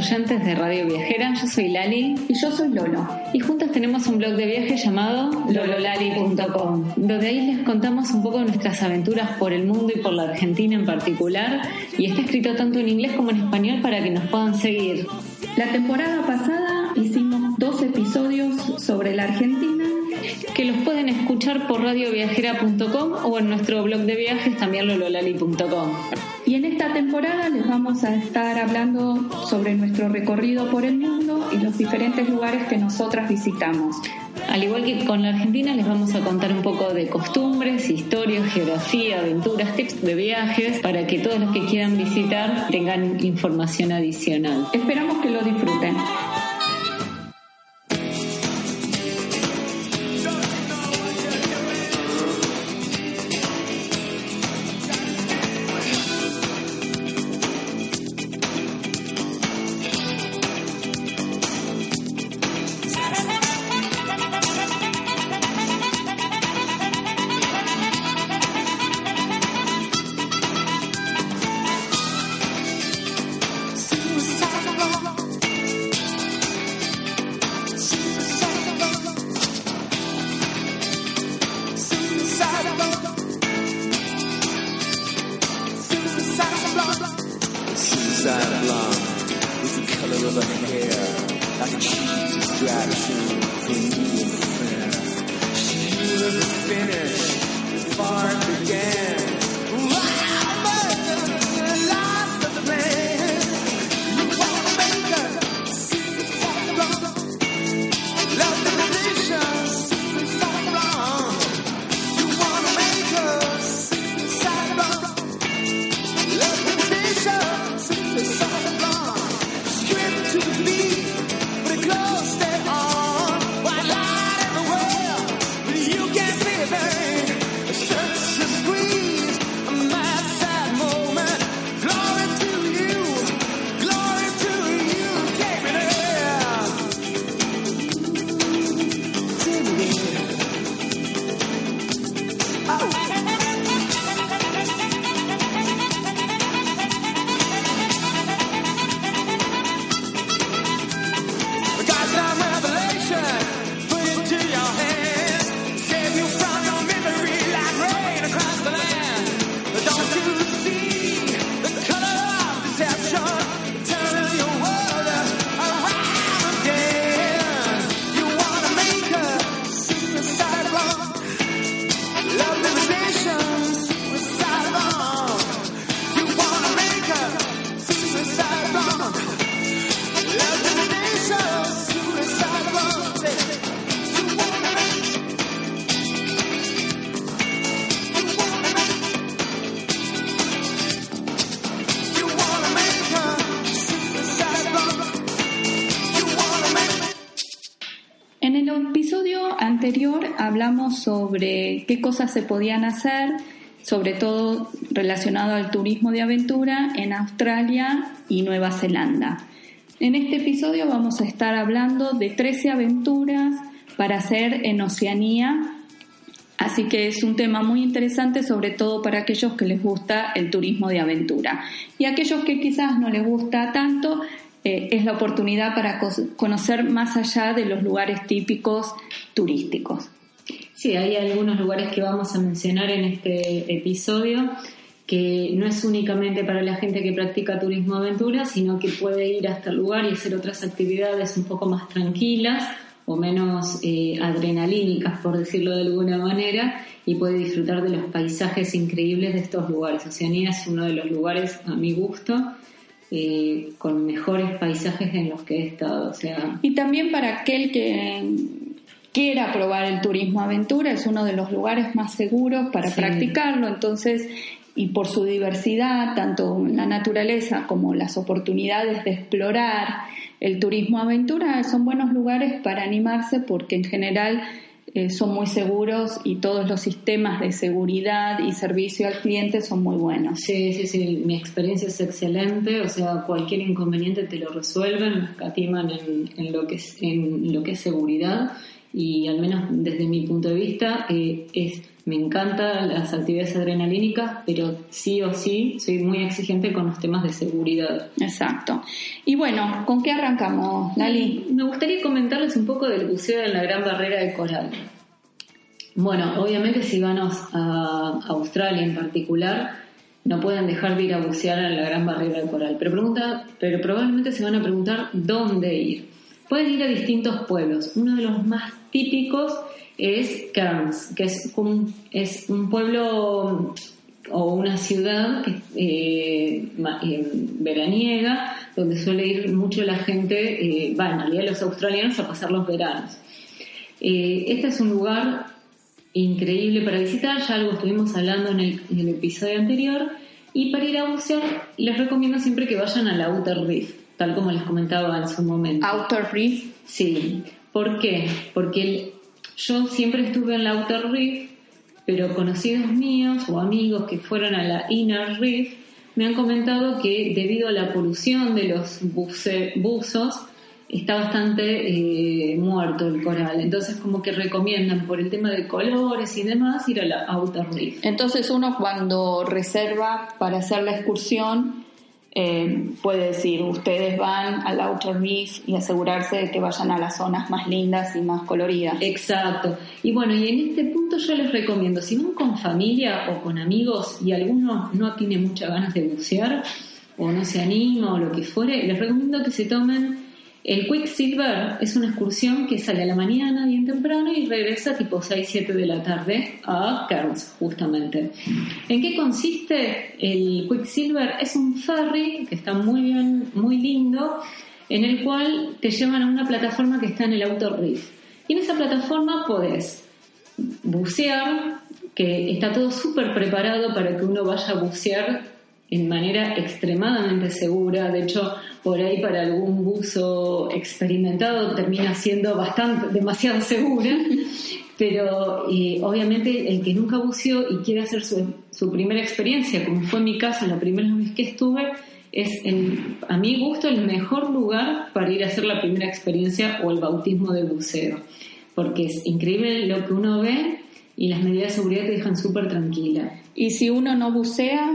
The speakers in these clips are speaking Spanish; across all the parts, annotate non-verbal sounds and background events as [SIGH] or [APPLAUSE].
oyentes de Radio Viajera, yo soy Lali y yo soy Lolo. Y juntas tenemos un blog de viaje llamado lololali.com, donde ahí les contamos un poco nuestras aventuras por el mundo y por la Argentina en particular. Y está escrito tanto en inglés como en español para que nos puedan seguir. La temporada pasada hicimos dos episodios sobre la Argentina que los pueden escuchar por radioviajera.com o en nuestro blog de viajes también lololali.com. Y en esta temporada les vamos a estar hablando sobre nuestro recorrido por el mundo y los diferentes lugares que nosotras visitamos. Al igual que con la Argentina, les vamos a contar un poco de costumbres, historias, geografía, aventuras, tips de viajes, para que todos los que quieran visitar tengan información adicional. Esperamos que lo disfruten. Qué cosas se podían hacer, sobre todo relacionado al turismo de aventura en Australia y Nueva Zelanda. En este episodio vamos a estar hablando de 13 aventuras para hacer en Oceanía, así que es un tema muy interesante sobre todo para aquellos que les gusta el turismo de aventura. Y aquellos que quizás no les gusta tanto, eh, es la oportunidad para conocer más allá de los lugares típicos turísticos. Sí, hay algunos lugares que vamos a mencionar en este episodio que no es únicamente para la gente que practica turismo aventura, sino que puede ir hasta el lugar y hacer otras actividades un poco más tranquilas o menos eh, adrenalínicas, por decirlo de alguna manera, y puede disfrutar de los paisajes increíbles de estos lugares. Oceanía es uno de los lugares, a mi gusto, eh, con mejores paisajes en los que he estado. O sea, y también para aquel que quiera probar el turismo aventura, es uno de los lugares más seguros para practicarlo, entonces, y por su diversidad, tanto la naturaleza como las oportunidades de explorar el turismo aventura, son buenos lugares para animarse porque en general eh, son muy seguros y todos los sistemas de seguridad y servicio al cliente son muy buenos. Sí, sí, sí, mi experiencia es excelente, o sea, cualquier inconveniente te lo resuelven, escatiman en, en, lo, que es, en lo que es seguridad y al menos desde mi punto de vista eh, es me encantan las actividades adrenalínicas, pero sí o sí soy muy exigente con los temas de seguridad. Exacto. Y bueno, ¿con qué arrancamos, Lali? Me gustaría comentarles un poco del buceo en la Gran Barrera de Coral. Bueno, obviamente si van a Australia en particular, no pueden dejar de ir a bucear en la Gran Barrera de Coral, pero, pregunta, pero probablemente se van a preguntar dónde ir. Pueden ir a distintos pueblos. Uno de los más típicos es Cairns, que es un, pueblo o una ciudad eh, eh, veraniega, donde suele ir mucho la gente, eh, va, en realidad los australianos a pasar los veranos. este es un lugar increíble para visitar, ya algo estuvimos hablando en el, episodio anterior, y para ir a bucear les recomiendo siempre que vayan al Outer Reef, tal como les comentaba en su momento. ¿Outer Reef? Sí. ¿Por qué? Porque el, yo siempre estuve en la Outer Reef, pero conocidos míos o amigos que fueron a la Inner Reef me han comentado que debido a la polución de los buzos está bastante eh, muerto el coral. Entonces como que recomiendan por el tema de colores y demás ir a la Outer Reef. Entonces uno cuando reserva para hacer la excursión eh, puede decir, ustedes van al Outer Reef y asegurarse de que vayan a las zonas más lindas y más coloridas. Exacto. Y bueno, y en este punto yo les recomiendo, si van con familia o con amigos y alguno no tiene muchas ganas de bucear o no se anima o lo que fuere, les recomiendo que se tomen el Quicksilver es una excursión que sale a la mañana bien temprano y regresa tipo 6-7 de la tarde a Cairns, justamente. ¿En qué consiste el Quicksilver? Es un ferry que está muy bien, muy lindo, en el cual te llevan a una plataforma que está en el Outer Reef. Y en esa plataforma podés bucear, que está todo súper preparado para que uno vaya a bucear en manera extremadamente segura. De hecho, por ahí para algún buzo experimentado termina siendo bastante, demasiado segura. Pero eh, obviamente el que nunca buceó y quiere hacer su, su, primera experiencia, como fue mi caso la primera vez que estuve, es a mi gusto el mejor lugar para ir a hacer la primera experiencia o el bautismo de buceo. Porque es increíble lo que uno ve y las medidas de seguridad te dejan súper tranquila. Y si uno no bucea,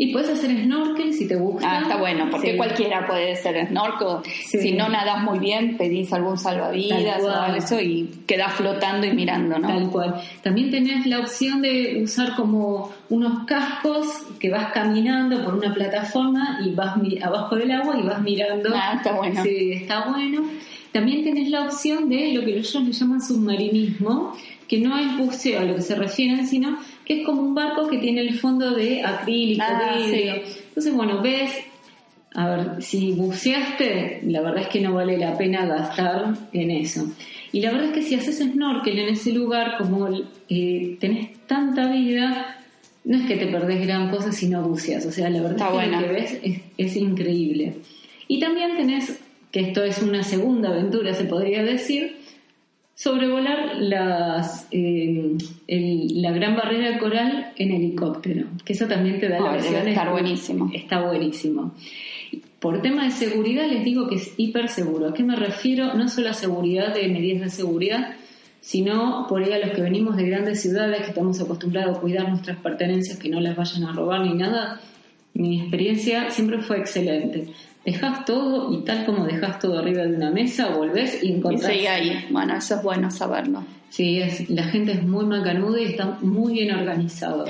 y puedes hacer snorkel si te gusta. Ah, está bueno, porque cualquiera puede hacer snorkel. Si no nadas muy bien, pedís algún salvavidas o eso y quedás flotando y mirando, ¿no? Tal cual. También tenés la opción de usar como unos cascos que vas caminando por una plataforma y vas abajo del agua y vas mirando. Ah, está bueno. Sí, está bueno. También tenés la opción de lo que ellos le llaman submarinismo, que no es buceo a lo que se refieren, sino que es como un barco que tiene el fondo de acrílico, ah, Entonces, bueno, ves, a ver, si buceaste, la verdad es que no vale la pena gastar en eso. Y la verdad es que si haces snorkel en ese lugar, como eh, tenés tanta vida, no es que te perdés gran cosa si no buceas. O sea, la verdad es que lo que ves es increíble. Y también tenés, que esto es una segunda aventura, se podría decir, sobrevolar las, eh, la gran barrera de coral en helicóptero, que eso también te da la opción. estar buenísimo. Está buenísimo. Por tema de seguridad les digo que es hiper seguro. ¿A qué me refiero? No solo a seguridad de medidas de seguridad, sino por ahí a los que venimos de grandes ciudades, que estamos acostumbrados a cuidar nuestras pertenencias, que no las vayan a robar ni nada. Mi experiencia siempre fue excelente dejas todo y tal como dejas todo arriba de una mesa, volvés y encontrás. Y ahí. Bueno, eso es bueno saberlo. Sí, es, la gente es muy macanuda y está muy bien organizado.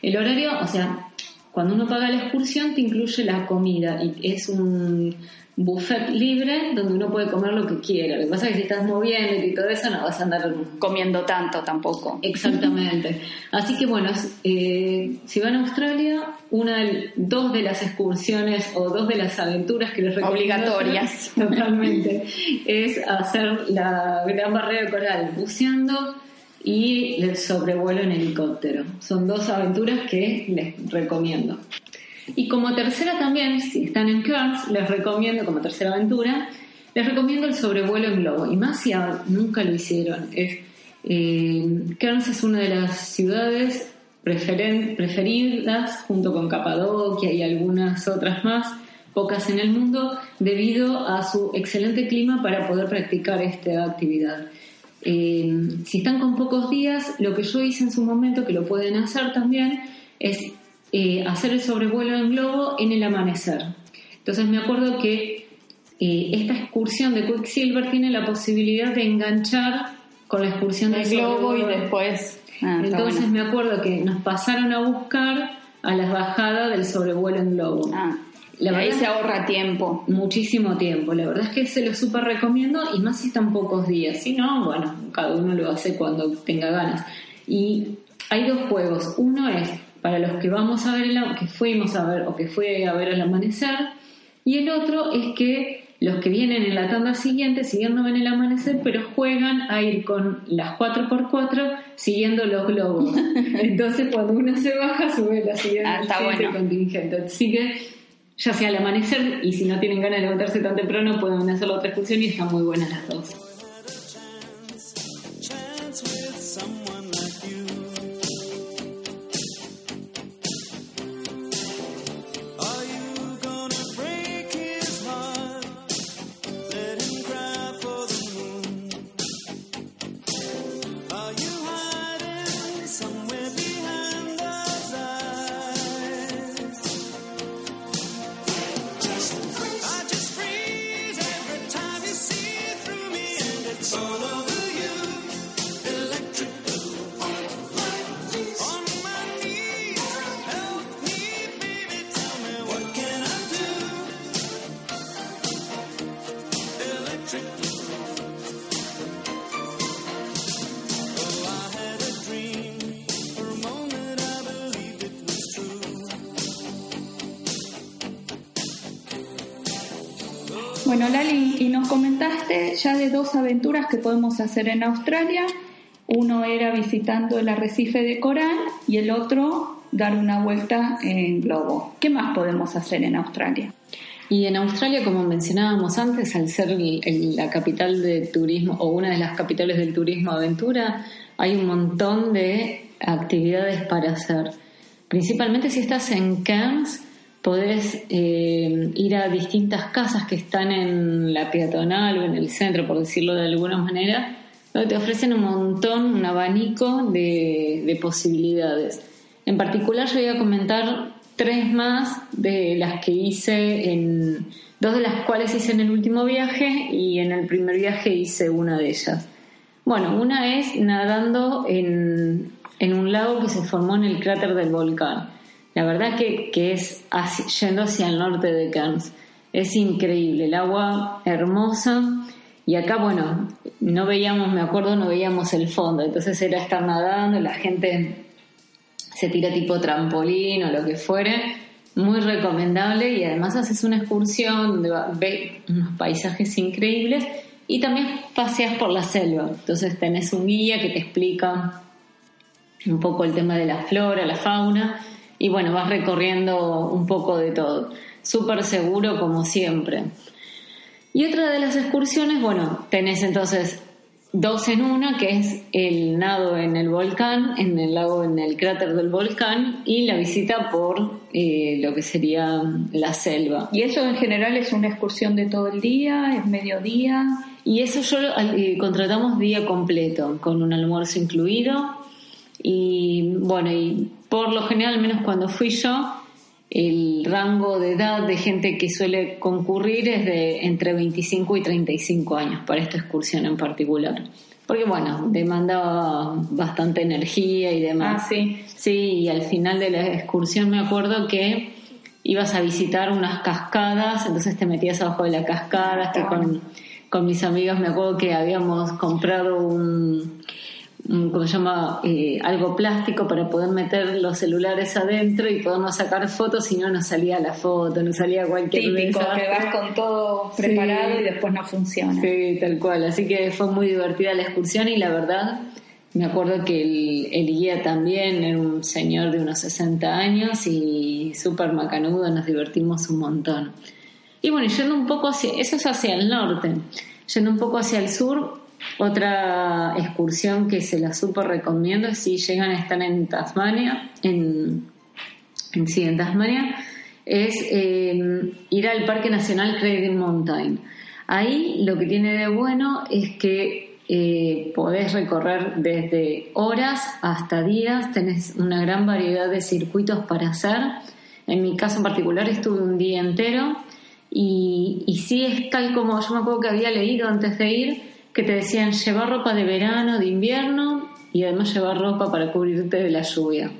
El horario, o sea, cuando uno paga la excursión te incluye la comida y es un buffet libre donde uno puede comer lo que quiera. Lo que pasa es que si estás moviendo y todo eso no vas a andar comiendo tanto tampoco. Exactamente. [LAUGHS] Así que bueno, eh, si van a Australia, una, dos de las excursiones o dos de las aventuras que les recomiendo obligatorias [LAUGHS] totalmente es hacer la gran barrera de coral buceando y el sobrevuelo en helicóptero. Son dos aventuras que les recomiendo. Y como tercera también, si están en Cairns, les recomiendo, como tercera aventura, les recomiendo el sobrevuelo en globo. Y más si nunca lo hicieron. Es, eh, Cairns es una de las ciudades preferidas, junto con Capadocia y algunas otras más, pocas en el mundo, debido a su excelente clima para poder practicar esta actividad. eh, si están con pocos días, lo que yo hice en su momento, que lo pueden hacer también, es eh, hacer el sobrevuelo en globo en el amanecer. Entonces me acuerdo que eh, esta excursión de Quicksilver tiene la posibilidad de enganchar con la excursión del globo y después. Ah, Entonces me acuerdo que nos pasaron a buscar a las bajadas del sobrevuelo en globo. Ah, la ahí se ahorra tiempo. Muchísimo tiempo. La verdad es que se lo súper recomiendo y más si están pocos días. Si no, bueno, cada uno lo hace cuando tenga ganas. Y hay dos juegos. Uno es para los que vamos a ver, el, que fuimos a ver o que fue a ver el amanecer. Y el otro es que los que vienen en la tanda siguiente, siguiendo ven el amanecer, pero juegan a ir con las 4x4 siguiendo los globos. [LAUGHS] Entonces, cuando uno se baja, sube la siguiente, ah, contingente. Así que, ya sea al amanecer, y si no tienen ganas de levantarse tan temprano, pueden hacer la otra excursión y están muy buenas las dos. Bueno, Lali, y nos comentaste ya de dos aventuras que podemos hacer en Australia. Uno era visitando el arrecife de coral y el otro dar una vuelta en globo. ¿Qué más podemos hacer en Australia? Y en Australia, como mencionábamos antes, al ser la capital de turismo o una de las capitales del turismo aventura, hay un montón de actividades para hacer. Principalmente si estás en Cairns, podés eh, ir a distintas casas que están en la peatonal o en el centro, por decirlo de alguna manera, donde te ofrecen un montón, un abanico de, posibilidades. En particular yo voy a comentar tres más de las que hice en dos de las cuales hice en el último viaje y en el primer viaje hice una de ellas. Bueno, una es nadando en, en un lago que se formó en el cráter del volcán. La verdad que, que es yendo hacia el norte de Cairns. Es increíble, el agua hermosa. Y acá, bueno, no veíamos, me acuerdo, no veíamos el fondo. Entonces era estar nadando, la gente se tira tipo trampolín o lo que fuere. Muy recomendable y además haces una excursión donde ves unos paisajes increíbles y también paseas por la selva. Entonces tenés un guía que te explica un poco el tema de la flora, la fauna y bueno, vas recorriendo un poco de todo. Súper seguro como siempre. Y otra de las excursiones, bueno, tenés entonces dos en una, que es el nado en el volcán, en el lago, en el cráter del volcán, y la visita por eh, lo que sería la selva. ¿Y eso en general es una excursión de todo el día, es mediodía? Y eso yo eh, contratamos día completo, con un almuerzo incluido. Y bueno, y por lo general, al menos cuando fui yo, el rango de edad de gente que suele concurrir es de entre 25 y 35 años para esta excursión en particular. Porque bueno, demanda bastante energía y demás. Ah, sí. Sí, y al final de la excursión me acuerdo que ibas a visitar unas cascadas, entonces te metías abajo de la cascada, que con, con mis amigos me acuerdo que habíamos comprado un, como se llama, eh, algo plástico para poder meter los celulares adentro y podernos sacar fotos si no nos salía la foto, no salía cualquier Típico, que vas con todo preparado y después no funciona. Sí, tal cual. Así que fue muy divertida la excursión y la verdad, me acuerdo que el, el guía también era un señor de unos 60 años y súper macanudo, nos divertimos un montón. Y bueno, yendo un poco hacia, eso es hacia el norte, yendo un poco hacia el sur, otra excursión que se la super recomiendo si llegan a estar en Tasmania, en, en, Tasmania, es em, ir al Parque Nacional Cradle Mountain. Ahí lo que tiene de bueno es que eh, podés recorrer desde horas hasta días, tenés una gran variedad de circuitos para hacer. En mi caso en particular estuve un día entero y, y sí es tal como yo me acuerdo que había leído antes de ir, que te decían llevar ropa de verano, de invierno y además llevar ropa para cubrirte de la lluvia.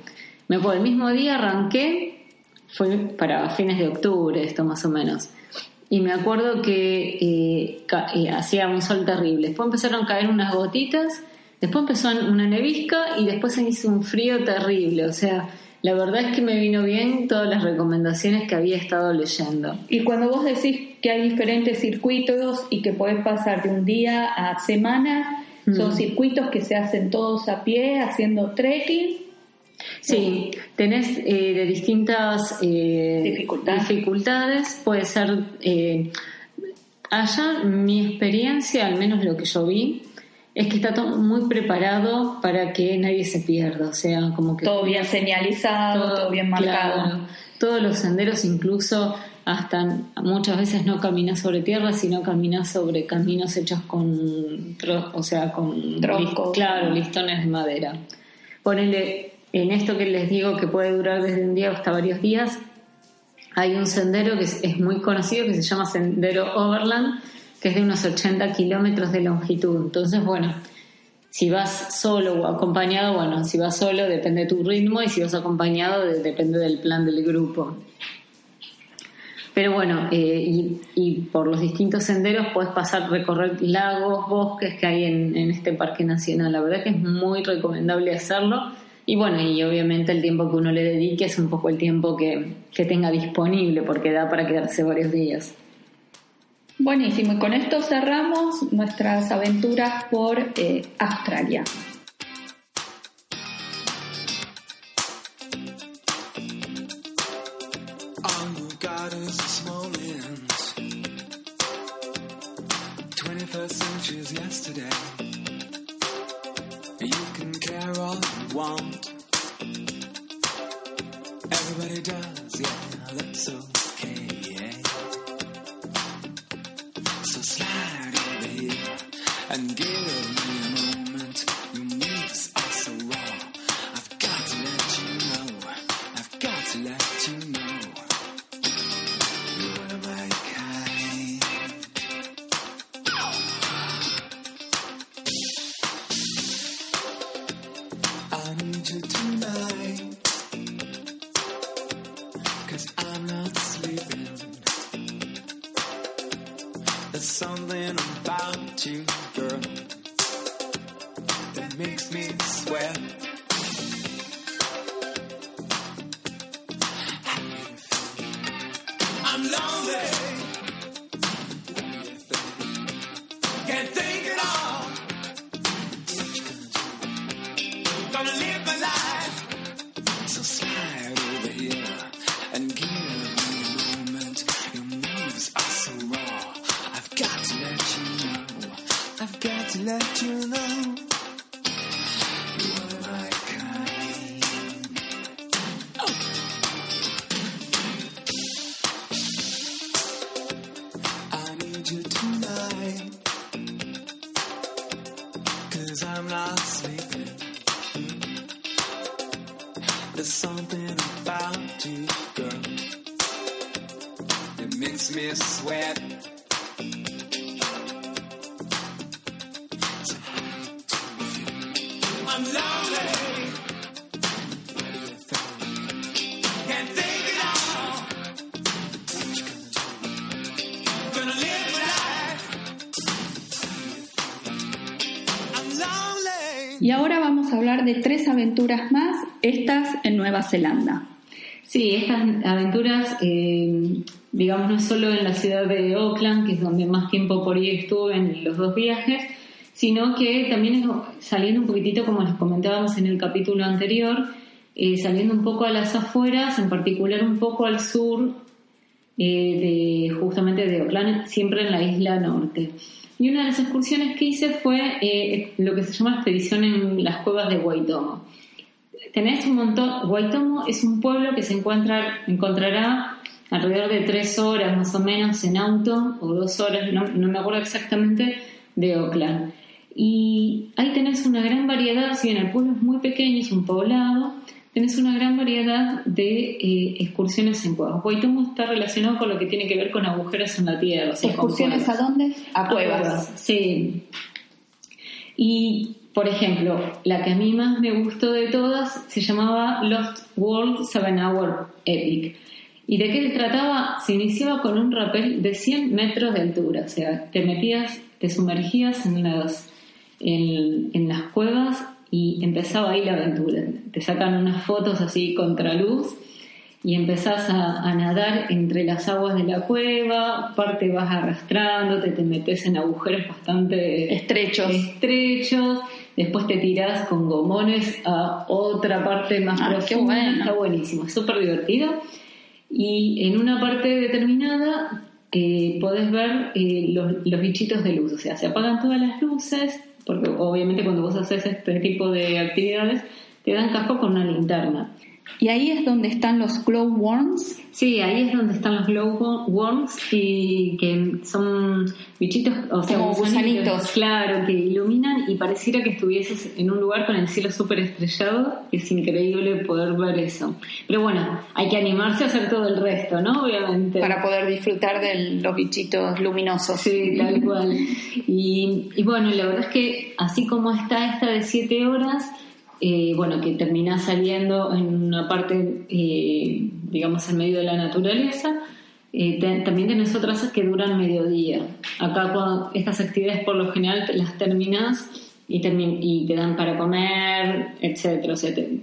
Me acuerdo, el mismo día arranqué, fue para fines de octubre esto más o menos y me acuerdo que eh, eh, hacía un sol terrible. Después empezaron a caer unas gotitas, después empezó una nevisca y después se hizo un frío terrible. O sea, la verdad es que me vino bien todas las recomendaciones que había estado leyendo. Y cuando vos decís que hay diferentes circuitos y que podés pasar de un día a semanas, son mm. circuitos que se hacen todos a pie, haciendo trekking Sí, tenés eh, de distintas eh, dificultades. Puede ser. Eh, allá, mi experiencia, al menos lo que yo vi, es que está todo muy preparado para que nadie se pierda. O sea, como que. Todo bien señalizado, todo, bien marcado. todos los senderos, incluso hasta muchas veces no caminas sobre tierra, sino caminas sobre caminos hechos con, o sea, con troncos, claro, listones de madera. Ponele, en esto que les digo que puede durar desde un día hasta varios días, hay un sendero que es, muy conocido que se llama Sendero Overland, que es de unos 80 kilómetros de longitud. Entonces, bueno, si vas solo o acompañado, bueno, si vas solo depende de tu ritmo y si vas acompañado depende del plan del grupo. Pero bueno, eh, y, por los distintos senderos puedes pasar, recorrer lagos, bosques que hay en, en este parque nacional. La verdad que es muy recomendable hacerlo y bueno, y obviamente el tiempo que uno le dedique es un poco el tiempo que, tenga disponible, porque da para quedarse varios días. Buenísimo, y con esto cerramos nuestras aventuras por eh, Australia. want. Y ahora vamos a hablar de tres aventuras más, estas en Nueva Zelanda. Sí, estas aventuras, eh, digamos, no solo en la ciudad de Auckland, que es donde más tiempo por ahí estuve en los dos viajes, sino que también saliendo un poquitito, como les comentábamos en el capítulo anterior, eh, saliendo un poco a las afueras, en particular un poco al sur eh, de justamente de Auckland, siempre en la isla norte. Y una de las excursiones que hice fue eh, lo que se llama expedición en las cuevas de Waitomo. Tenés un montón, Waitomo es un pueblo que se encuentra, encontrará alrededor de tres horas más o menos en auto, o dos horas, no, me acuerdo exactamente, de Oakland. Y ahí tenés una gran variedad, si bien el pueblo es muy pequeño, es un poblado, tenés una gran variedad de eh, excursiones en cuevas. Boitumo está relacionado con lo que tiene que ver con agujeros en la tierra. ¿Excursiones a dónde? A cuevas. Sí. Y, por ejemplo, la que a mí más me gustó de todas se llamaba Lost World Seven Hour Epic. ¿Y de qué se trataba? Se iniciaba con un rappel de 100 metros de altura, o sea, te metías, te sumergías en las, en, en las cuevas y empezaba ahí la aventura. Te sacan unas fotos así contra luz y empezás a, nadar entre las aguas de la cueva, parte vas arrastrándote, te metes en agujeros bastante estrechos. estrechos, después te tirás con gomones a otra parte más ah, profunda. Está buenísimo, es súper divertido. Y en una parte determinada eh, podés ver eh, los, los bichitos de luz, o sea, se apagan todas las luces, porque obviamente cuando vos haces este tipo de actividades te dan casco con una linterna. ¿Y ahí es donde están los glowworms? Sí, ahí es donde están los glowworms y que son bichitos, o sea, como gusanitos. Claro, que iluminan y pareciera que estuvieses en un lugar con el cielo súper estrellado. Es increíble poder ver eso. Pero bueno, hay que animarse a hacer todo el resto, ¿no? Obviamente. Para poder disfrutar de los bichitos luminosos. Sí, tal cual. [LAUGHS] Y, y bueno, la verdad es que así como está esta de 7 horas, eh, bueno, que termina saliendo en una parte, eh, digamos, en medio de la naturaleza. Eh, también tenés otras que duran mediodía. Acá cuando estas actividades por lo general las terminas y, te dan para comer, etcétera. O sea, te,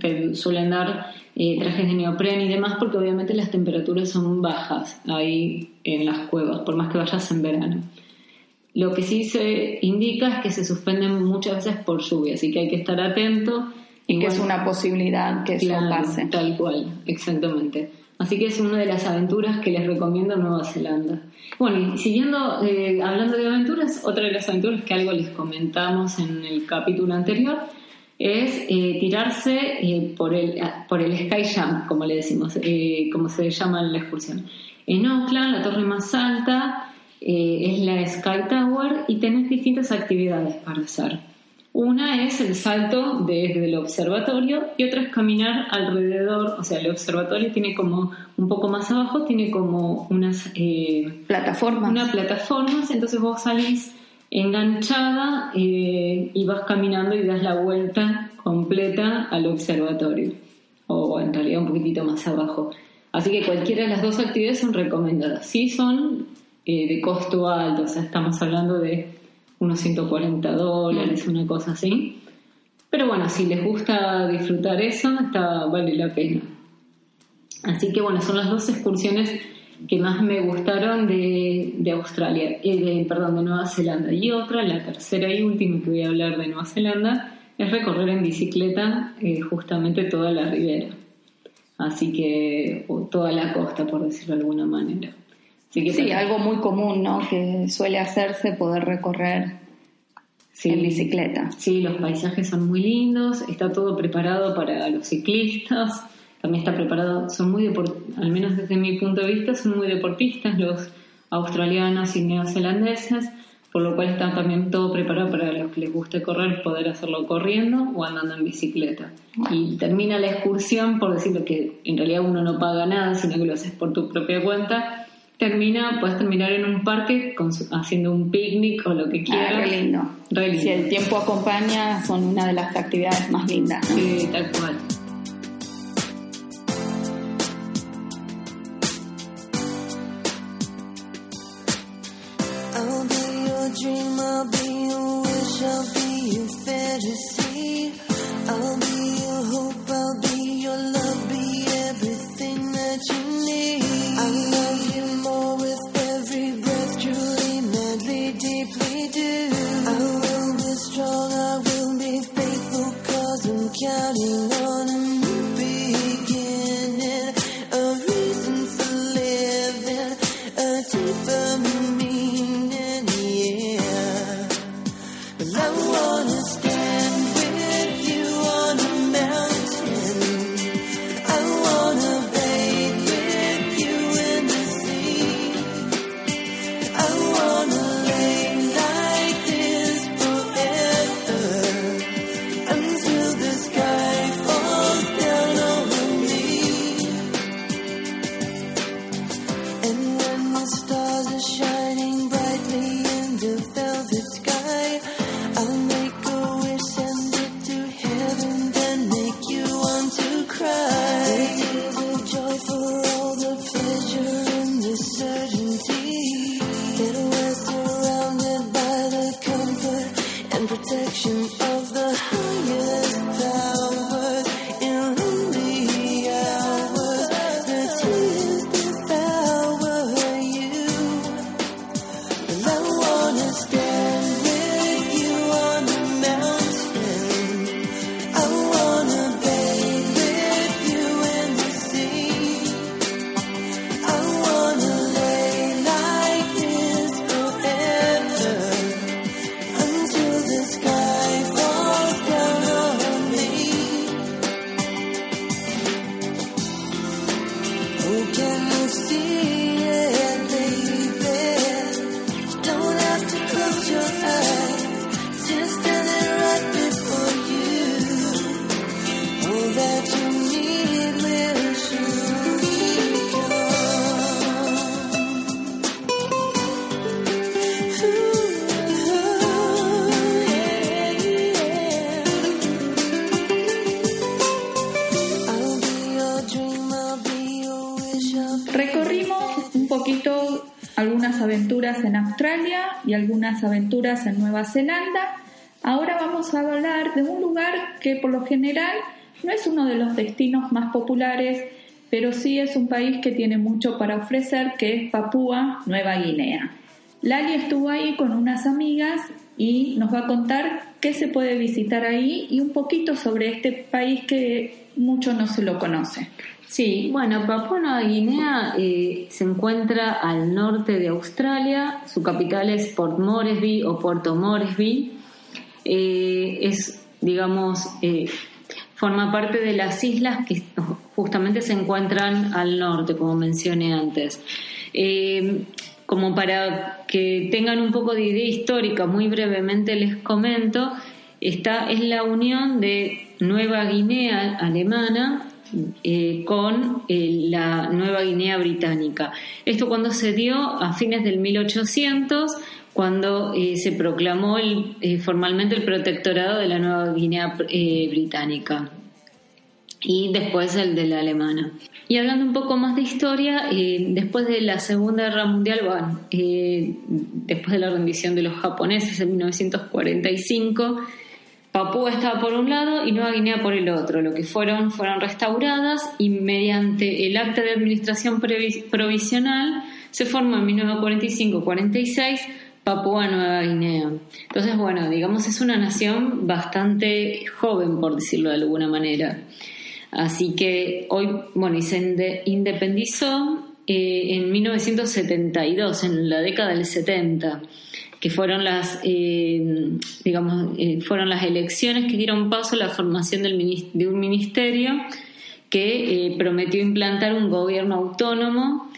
te suelen dar trajes de neopren y demás porque obviamente las temperaturas son bajas ahí en las cuevas, por más que vayas en verano. Lo que sí se indica es que se suspenden muchas veces por lluvia, así que hay que estar atento. Y que es una posibilidad que eso pase. Tal cual, exactamente. Así que es una de las aventuras que les recomiendo Nueva Zelanda. Bueno, y siguiendo, eh, hablando de aventuras, otra de las aventuras que algo les comentamos en el capítulo anterior es eh, tirarse eh, por, el, por el Sky Jump, como le decimos, como se llama en la excursión. En Auckland, la torre más alta, eh, es la Sky Tower y tenés distintas actividades para hacer. Una es el salto desde el observatorio y otra es caminar alrededor, o sea, el observatorio tiene como un poco más abajo, tiene como unas eh, plataformas. Una plataformas, entonces vos salís enganchada eh, y vas caminando y das la vuelta completa al observatorio, o en realidad un poquitito más abajo. Así que cualquiera de las dos actividades son recomendadas. Sí son eh, de costo alto, o sea, estamos hablando de unos 140 dólares, una cosa así. Pero bueno, si les gusta disfrutar eso, está, vale la pena. Así que bueno, son las dos excursiones que más me gustaron de, de Australia, eh, de, perdón, de Nueva Zelanda. Y otra, la tercera y última que voy a hablar de Nueva Zelanda, es recorrer en bicicleta eh, justamente toda la ribera. Así que, o toda la costa, por decirlo de alguna manera. Sí, algo muy común, ¿no? Que suele hacerse poder recorrer en bicicleta. Sí, los paisajes son muy lindos, está todo preparado para los ciclistas, también está preparado, son muy al menos desde mi punto de vista, son muy deportistas los australianos y neozelandeses, por lo cual está también todo preparado para los que les guste correr, poder hacerlo corriendo o andando en bicicleta. Y termina la excursión, por decirlo que en realidad uno no paga nada, sino que lo haces por tu propia cuenta, termina, puedes terminar en un parque haciendo un picnic o lo que quieras. Ah, re lindo. Re. Si el tiempo acompaña, son una de las actividades más lindas. Sí, tal cual. En Nueva Zelanda. Ahora vamos a hablar de un lugar que por lo general no es uno de los destinos más populares, pero sí es un país que tiene mucho para ofrecer, que es Papúa Nueva Guinea. Lali estuvo ahí con unas amigas y nos va a contar qué se puede visitar ahí y un poquito sobre este país que mucho no se lo conoce. Sí, bueno, Papua Nueva Guinea eh, se encuentra al norte de Australia, su capital es Port Moresby o Puerto Moresby. Eh, es, digamos, eh, forma parte de las islas que justamente se encuentran al norte, como mencioné antes. Como para que tengan un poco de idea histórica, muy brevemente les comento, esta es la unión de Nueva Guinea alemana eh, con eh, la Nueva Guinea Británica. Esto cuando se dio a fines del 1800, cuando eh, se proclamó formalmente el protectorado de la Nueva Guinea Británica y después el de la alemana. Y hablando un poco más de historia, después de la Segunda Guerra Mundial, bueno, después de la rendición de los japoneses en 1945, Papúa estaba por un lado y Nueva Guinea por el otro. Lo que fueron fueron restauradas y mediante el acta de administración provisional se formó en 1945-46 Papúa Nueva Guinea. Entonces, bueno, digamos es una nación bastante joven, por decirlo de alguna manera. Así que hoy, bueno, y se independizó eh, en 1972, en la década del 70 que fueron las, eh, digamos, eh, fueron las elecciones que dieron paso a la formación del, de un ministerio que eh, prometió implantar un gobierno autónomo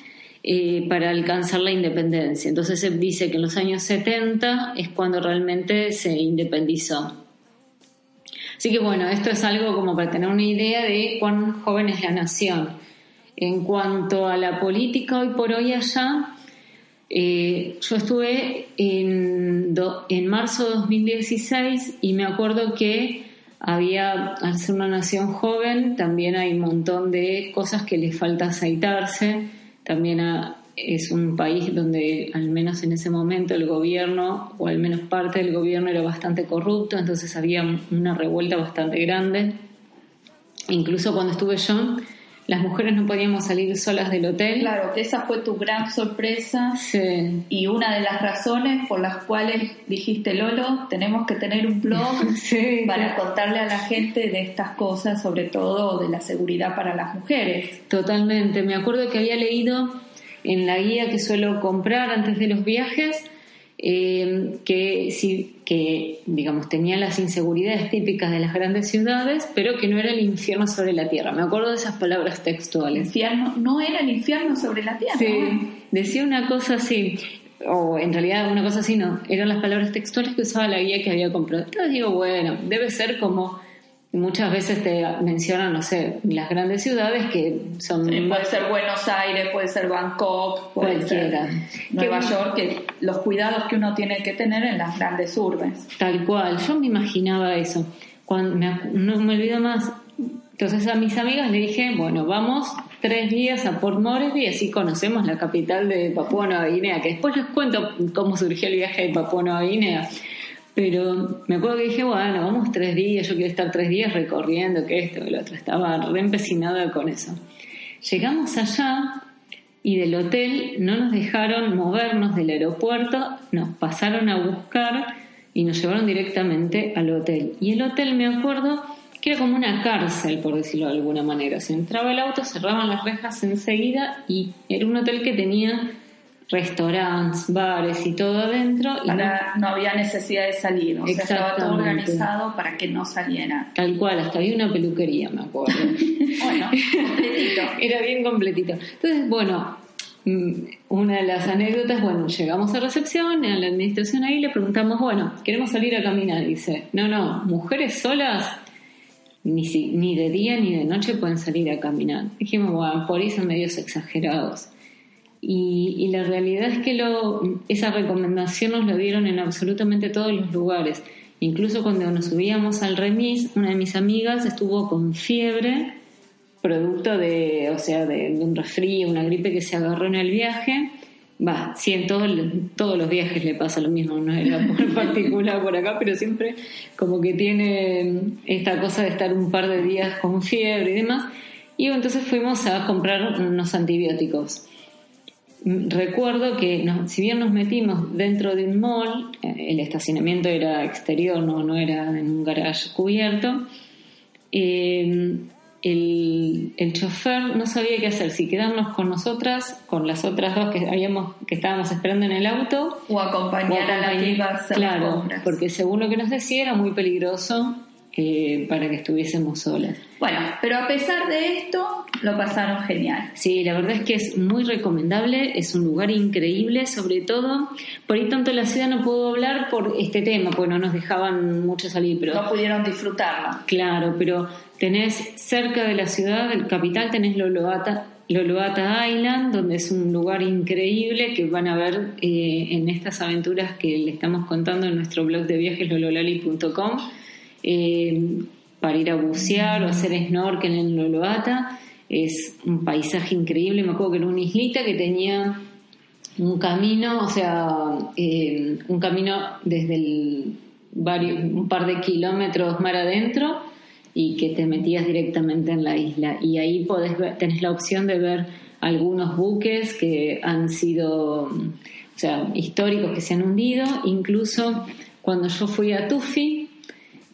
para alcanzar la independencia. Entonces se dice que en los años 70 es cuando realmente se independizó. Así que bueno, esto es algo como para tener una idea de cuán joven es la nación. En cuanto a la política hoy por hoy allá, eh, yo estuve en, en marzo de 2016 y me acuerdo que había, al ser una nación joven, también hay un montón de cosas que le falta aceitarse. También es un país donde, al menos en ese momento, el gobierno, o al menos parte del gobierno, era bastante corrupto, entonces había una revuelta bastante grande. Incluso cuando estuve yo, las mujeres no podíamos salir solas del hotel. Claro, que esa fue tu gran sorpresa. Sí. Y una de las razones por las cuales dijiste, Lolo, tenemos que tener un blog [LAUGHS] para contarle a la gente de estas cosas, sobre todo de la seguridad para las mujeres. Totalmente. Me acuerdo que había leído en la guía que suelo comprar antes de los viajes, eh, que, sí, que digamos tenía las inseguridades típicas de las grandes ciudades, pero que no era el infierno sobre la tierra. Me acuerdo de esas palabras textuales. Infierno, no era el infierno sobre la tierra. Sí, decía una cosa así, o en realidad una cosa así no, eran las palabras textuales que usaba la guía que había comprado. Entonces digo, bueno, debe ser como muchas veces te mencionan, no sé, las grandes ciudades que son... puede ser Buenos Aires, puede ser Bangkok, puede ser Nueva York, que los cuidados que uno tiene que tener en las grandes urbes. Tal cual, yo me imaginaba eso. Cuando no me olvido más. Entonces a mis amigas le dije, bueno, vamos tres días a Port Moresby y así conocemos la capital de Papua Nueva Guinea, que después les cuento cómo surgió el viaje de Papua Nueva Guinea. Pero me acuerdo que dije, bueno, vamos tres días, yo quiero estar tres días recorriendo, que esto, que lo otro. Estaba re empecinada con eso. Llegamos allá y del hotel no nos dejaron movernos del aeropuerto, nos pasaron a buscar y nos llevaron directamente al hotel. Y el hotel, me acuerdo, que era como una cárcel, por decirlo de alguna manera. Se entraba el auto, cerraban las rejas enseguida y era un hotel que tenía restaurantes, bares y todo adentro. y no, había necesidad de salir, o sea, estaba todo organizado para que no saliera. Tal cual, hasta había una peluquería, me acuerdo. [LAUGHS] bueno, completito. [LAUGHS] Era bien completito. Entonces, bueno, mm, una de las anécdotas, bueno, llegamos a recepción, a la administración ahí le preguntamos, bueno, queremos salir a caminar. dice, no, no, mujeres solas ni, ni de día ni de noche pueden salir a caminar. Dijimos, bueno, por ahí son medios exagerados. Y, la realidad es que lo, esa recomendación nos lo dieron en absolutamente todos los lugares. Incluso cuando nos subíamos al remis, una de mis amigas estuvo con fiebre, producto de, o sea, de, un resfrío, una gripe que se agarró en el viaje. Va, sí, en todos los viajes le pasa lo mismo, no era por [LAUGHS] particular por acá, pero siempre como que tiene esta cosa de estar un par de días con fiebre y demás. Y entonces fuimos a comprar unos antibióticos recuerdo que si bien nos metimos dentro de un mall, eh, el estacionamiento era exterior, no, no era en un garage cubierto, eh, el, el, chofer no sabía qué hacer, si quedarnos con nosotras, con las otras dos que habíamos, que estábamos esperando en el auto, o acompañar, a la que iba a hacer Claro, porque según lo que nos decía era muy peligroso para que estuviésemos solas. Bueno, pero a pesar de esto, lo pasaron genial. Sí, la verdad es que es muy recomendable, es un lugar increíble, sobre todo, por ahí tanto la ciudad no puedo hablar por este tema, porque no nos dejaban mucho salir, pero... No pudieron disfrutarla. Claro, pero tenés cerca de la ciudad, del capital, tenés Loloata, Loloata Island, donde es un lugar increíble que van a ver eh, en estas aventuras que le estamos contando en nuestro blog de viajes lololali.com eh, para ir a bucear o hacer snorkel en Loloata. Es un paisaje increíble. Me acuerdo que era una islita que tenía un camino, o sea, eh, un camino desde el varios, un par de kilómetros mar adentro y que te metías directamente en la isla. Y ahí podés ver, tenés la opción de ver algunos buques que han sido, o sea, históricos que se han hundido. Incluso cuando yo fui a Tufi,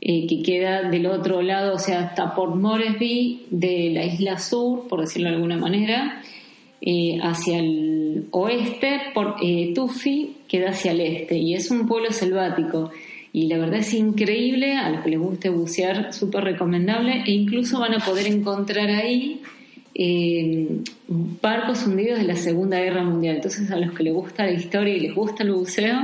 eh, que queda del otro lado, o sea, hasta Port Moresby de la isla sur, por decirlo de alguna manera, eh, hacia el oeste, por eh, Tufi queda hacia el este, y es un pueblo selvático. Y la verdad es increíble, a los que les guste bucear, súper recomendable, e incluso van a poder encontrar ahí barcos hundidos de la Segunda Guerra Mundial. Entonces, a los que les gusta la historia y les gusta el buceo,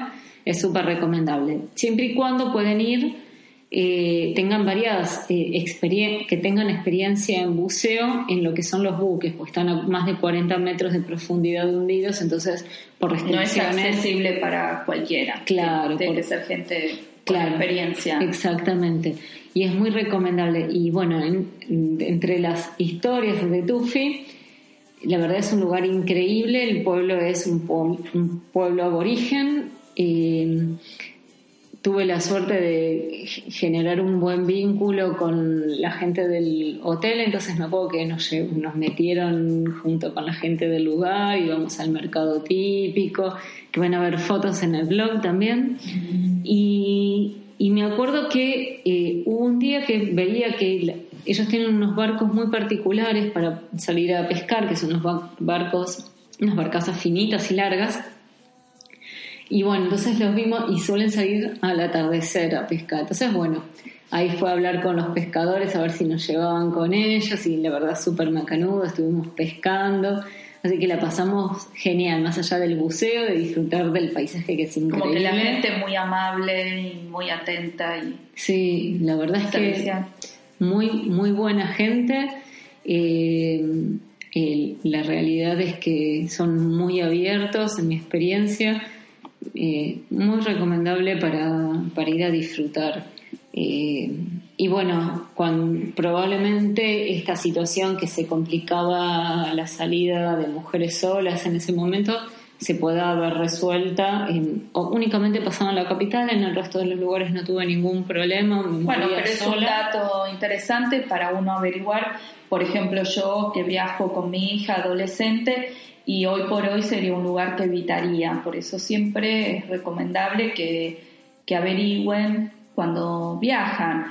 es súper recomendable. Siempre y cuando pueden ir eh, tengan variadas eh, que tengan experiencia en buceo en lo que son los buques, pues están a más de 40 metros de profundidad hundidos, entonces por restricciones... No es accesible para cualquiera. Claro. Tiene que ser gente con experiencia. Exactamente. Y es muy recomendable. Y bueno, entre las historias de Tufi, la verdad es un lugar increíble, el pueblo es un, un pueblo aborigen. Eh, tuve la suerte de generar un buen vínculo con la gente del hotel, entonces me acuerdo que nos, nos metieron junto con la gente del lugar, íbamos al mercado típico, que van a ver fotos en el blog también. Y, me acuerdo que eh, hubo un día que veía que ellos tienen unos barcos muy particulares para salir a pescar, que son unos barcos, unas barcazas finitas y largas y bueno, entonces los vimos y suelen salir al atardecer a pescar. Entonces, bueno, ahí fue a hablar con los pescadores a ver si nos llevaban con ellos y la verdad súper macanudo, estuvimos pescando. Así que la pasamos genial, más allá del buceo, de disfrutar del paisaje que es increíble. Como que la gente muy amable y muy atenta. Y sí, la verdad es que muy, muy buena gente. Eh, la realidad es que son muy abiertos en mi experiencia eh, muy recomendable para, ir a disfrutar. Eh, y bueno, cuando, probablemente esta situación que se complicaba la salida de mujeres solas en ese momento se pueda ver resuelta. o únicamente pasando en la capital, en el resto de los lugares no tuve ningún problema. bueno, pero es un dato interesante para uno averiguar. Por ejemplo, yo que viajo con mi hija adolescente, y hoy por hoy sería un lugar que evitaría. Por eso siempre es recomendable que, que averigüen cuando viajan.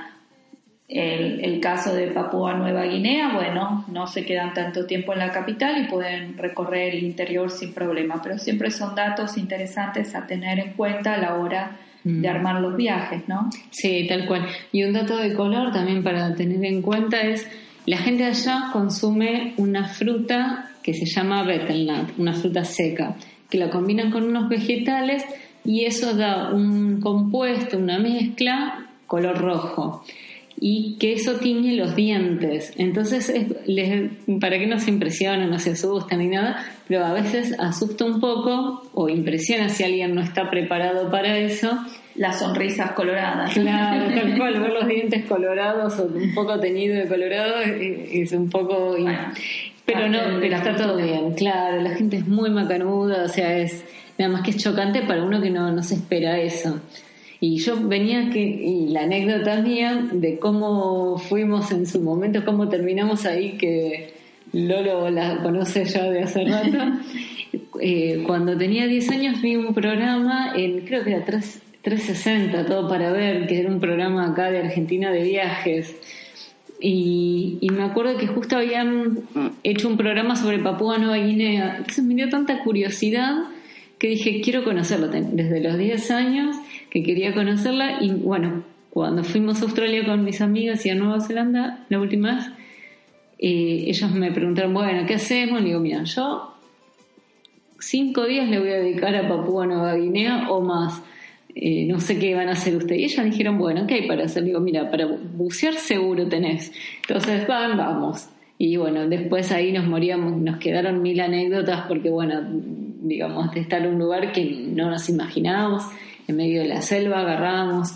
El, el, caso de Papúa Nueva Guinea, bueno, no se quedan tanto tiempo en la capital y pueden recorrer el interior sin problema, pero siempre son datos interesantes a tener en cuenta a la hora de mm. armar los viajes, ¿no? Sí, tal cual. Y un dato de color también para tener en cuenta es, la gente allá consume una fruta que se llama betelnut, una fruta seca, que la combinan con unos vegetales y eso da un compuesto, una mezcla color rojo y que eso tiñe los dientes. Entonces, para que no se impresionen, no se asusten ni nada, pero a veces asusta un poco o impresiona si alguien no está preparado para eso. Las sonrisas coloradas. Claro, [LAUGHS] tal cual, ver los dientes colorados o un poco teñido de colorado es un poco... pero no, pero está todo bien, claro, la gente es muy macanuda, o sea, es nada más que es chocante para uno que no, no se espera eso. Y yo venía que, y la anécdota mía de cómo fuimos en su momento, cómo terminamos ahí, que Lolo la conoce ya de hace rato. [LAUGHS] Eh, cuando tenía 10 años vi un programa, en, creo que era 360, todo para ver, que era un programa acá de Argentina de viajes. Y, me acuerdo que justo habían hecho un programa sobre Papúa Nueva Guinea. Entonces me dio tanta curiosidad que dije, quiero conocerlo desde los 10 años, que quería conocerla y bueno, cuando fuimos a Australia con mis amigas y a Nueva Zelanda, la última vez, eh, ellos me preguntaron, bueno, ¿qué hacemos? Le digo, mira, yo cinco días le voy a dedicar a Papúa Nueva Guinea o más. No sé qué van a hacer ustedes. Y ellas dijeron, bueno, ¿qué hay para hacer? Digo, mira, para bucear seguro tenés. Entonces, van, vamos. Y bueno, después ahí nos moríamos, nos quedaron mil anécdotas porque, bueno, digamos, de estar en un lugar que no nos imaginábamos, en medio de la selva, agarrábamos,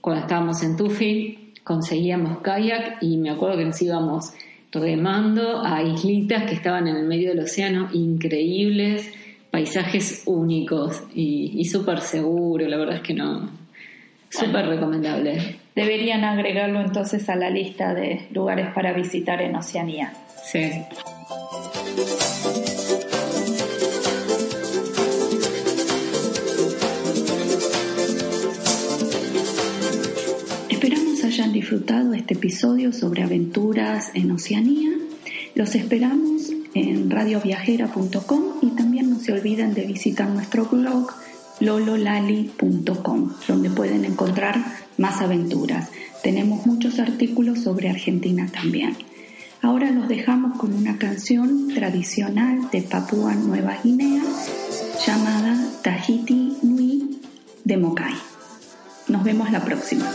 cuando estábamos en Tufi, conseguíamos kayak y me acuerdo que nos íbamos remando a islitas que estaban en el medio del océano, increíbles, paisajes únicos y, súper seguro, la verdad es que no, súper recomendable. Deberían agregarlo entonces a la lista de lugares para visitar en Oceanía. Sí. hayan disfrutado este episodio sobre aventuras en Oceanía. Los esperamos en radioviajera.com y también no se olviden de visitar nuestro blog lololali.com, donde pueden encontrar más aventuras. Tenemos muchos artículos sobre Argentina también. Ahora los dejamos con una canción tradicional de Papúa Nueva Guinea llamada Tahiti Nui de Mokai. Nos vemos la próxima.